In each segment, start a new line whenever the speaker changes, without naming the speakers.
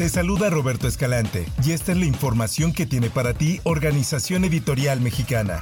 Te saluda Roberto Escalante y esta es la información que tiene para ti Organización Editorial Mexicana.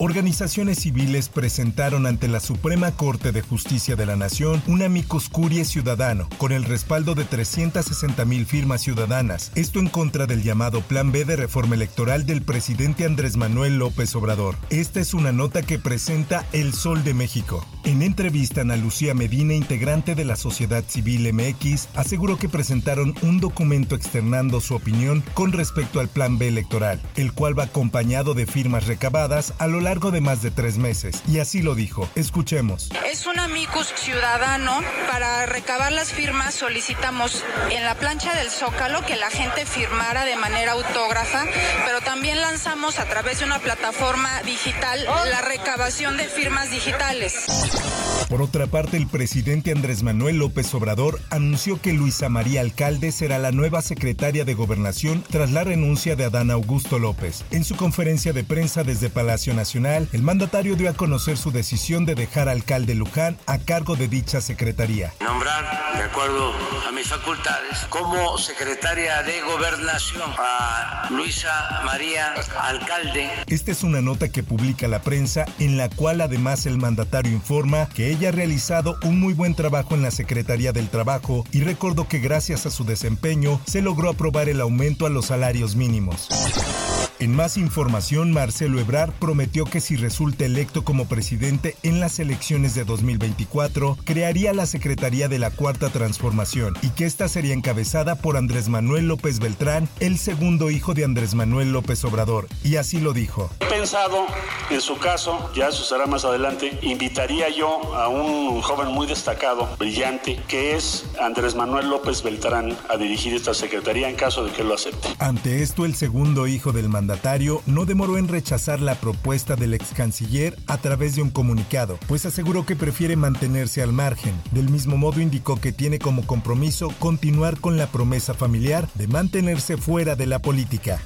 Organizaciones civiles presentaron ante la Suprema Corte de Justicia de la Nación un amicus curiae ciudadano con el respaldo de 360 mil firmas ciudadanas, esto en contra del llamado Plan B de reforma electoral del presidente Andrés Manuel López Obrador. Esta es una nota que presenta El Sol de México. En entrevista, Ana Lucía Medina, integrante de la Sociedad Civil MX, aseguró que presentaron un documento externando su opinión con respecto al Plan B electoral, el cual va acompañado de firmas recabadas a lo largo de más de tres meses. Y así lo dijo. Escuchemos.
Es un amicus ciudadano. Para recabar las firmas solicitamos en la plancha del Zócalo que la gente firmara de manera autógrafa, pero también lanzamos a través de una plataforma digital la recabación de firmas digitales. Bye.
Por otra parte, el presidente Andrés Manuel López Obrador anunció que Luisa María Alcalde será la nueva secretaria de Gobernación tras la renuncia de Adán Augusto López. En su conferencia de prensa desde Palacio Nacional, el mandatario dio a conocer su decisión de dejar al alcalde Luján a cargo de dicha secretaría.
Nombrar, de acuerdo a mis facultades, como secretaria de Gobernación a Luisa María Alcalde.
Esta es una nota que publica la prensa en la cual además el mandatario informa que ella ha realizado un muy buen trabajo en la Secretaría del Trabajo y recordó que gracias a su desempeño se logró aprobar el aumento a los salarios mínimos. En más información, Marcelo Ebrard prometió que si resulta electo como presidente en las elecciones de 2024, crearía la Secretaría de la Cuarta Transformación y que esta sería encabezada por Andrés Manuel López Beltrán, el segundo hijo de Andrés Manuel López Obrador. Y así lo dijo.
He pensado, en su caso, ya eso será más adelante, invitaría yo a un joven muy destacado, brillante, que es Andrés Manuel López Beltrán, a dirigir esta secretaría en caso de que lo acepte.
Ante esto, el segundo hijo del no demoró en rechazar la propuesta del ex canciller a través de un comunicado, pues aseguró que prefiere mantenerse al margen. Del mismo modo indicó que tiene como compromiso continuar con la promesa familiar de mantenerse fuera de la política.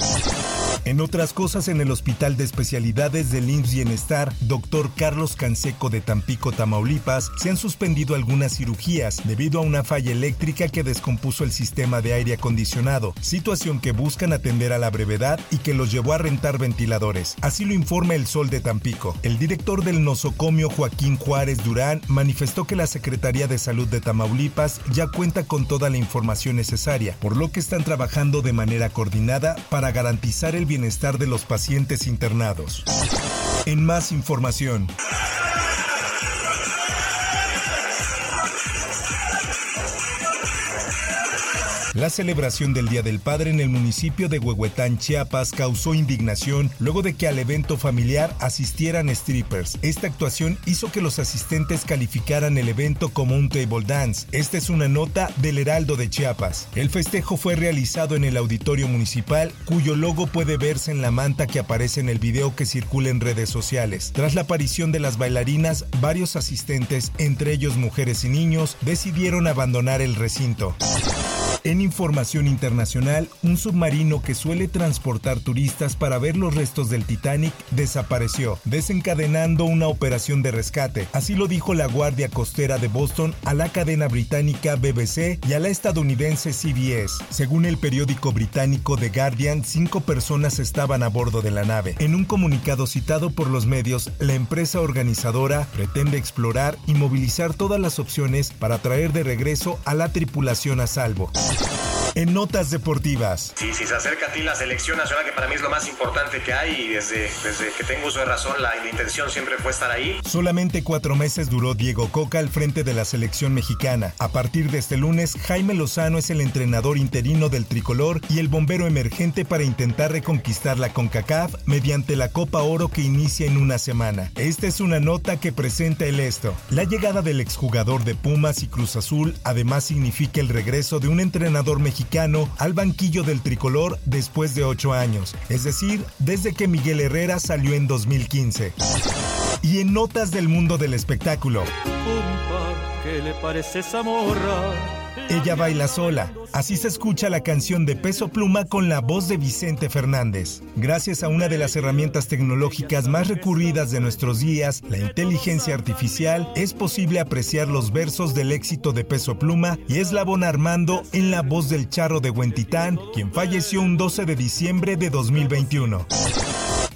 En otras cosas, en el Hospital de Especialidades del IMSS Bienestar, Dr. Carlos Canseco de Tampico, Tamaulipas, se han suspendido algunas cirugías debido a una falla eléctrica que descompuso el sistema de aire acondicionado, situación que buscan atender a la brevedad y que los llevó a rentar ventiladores. Así lo informa El Sol de Tampico. El director del nosocomio Joaquín Juárez Durán manifestó que la Secretaría de Salud de Tamaulipas ya cuenta con toda la información necesaria, por lo que están trabajando de manera coordinada para garantizar el bienestar de los pacientes internados. En más información. La celebración del Día del Padre en el municipio de Huehuetán, Chiapas, causó indignación luego de que al evento familiar asistieran strippers. Esta actuación hizo que los asistentes calificaran el evento como un table dance. Esta es una nota del Heraldo de Chiapas. El festejo fue realizado en el auditorio municipal, cuyo logo puede verse en la manta que aparece en el video que circula en redes sociales. Tras la aparición de las bailarinas, varios asistentes, entre ellos mujeres y niños, decidieron abandonar el recinto. En información internacional, un submarino que suele transportar turistas para ver los restos del Titanic desapareció, desencadenando una operación de rescate. Así lo dijo la Guardia Costera de Boston a la cadena británica BBC y a la estadounidense CBS. Según el periódico británico The Guardian, cinco personas estaban a bordo de la nave. En un comunicado citado por los medios, la empresa organizadora pretende explorar y movilizar todas las opciones para traer de regreso a la tripulación a salvo. Podcast. En Notas Deportivas.
Sí, si se acerca a ti la selección nacional, que para mí es lo más importante que hay, y desde, desde que tengo uso de razón, la, la intención siempre fue estar ahí.
Solamente cuatro meses duró Diego Coca al frente de la selección mexicana. A partir de este lunes, Jaime Lozano es el entrenador interino del tricolor y el bombero emergente para intentar reconquistar la CONCACAF mediante la Copa Oro que inicia en una semana. Esta es una nota que presenta el esto. La llegada del exjugador de Pumas y Cruz Azul además significa el regreso de un entrenador mexicano al banquillo del tricolor después de ocho años, es decir, desde que Miguel Herrera salió en 2015. Y en notas del mundo del espectáculo.
¿Qué le?
Ella baila sola. Así se escucha la canción de Peso Pluma con la voz de Vicente Fernández. Gracias a una de las herramientas tecnológicas más recurridas de nuestros días, la inteligencia artificial, es posible apreciar los versos del éxito de Peso Pluma y Eslabón Armando en la voz del charro de Huentitán, quien falleció un 12 de diciembre de 2021.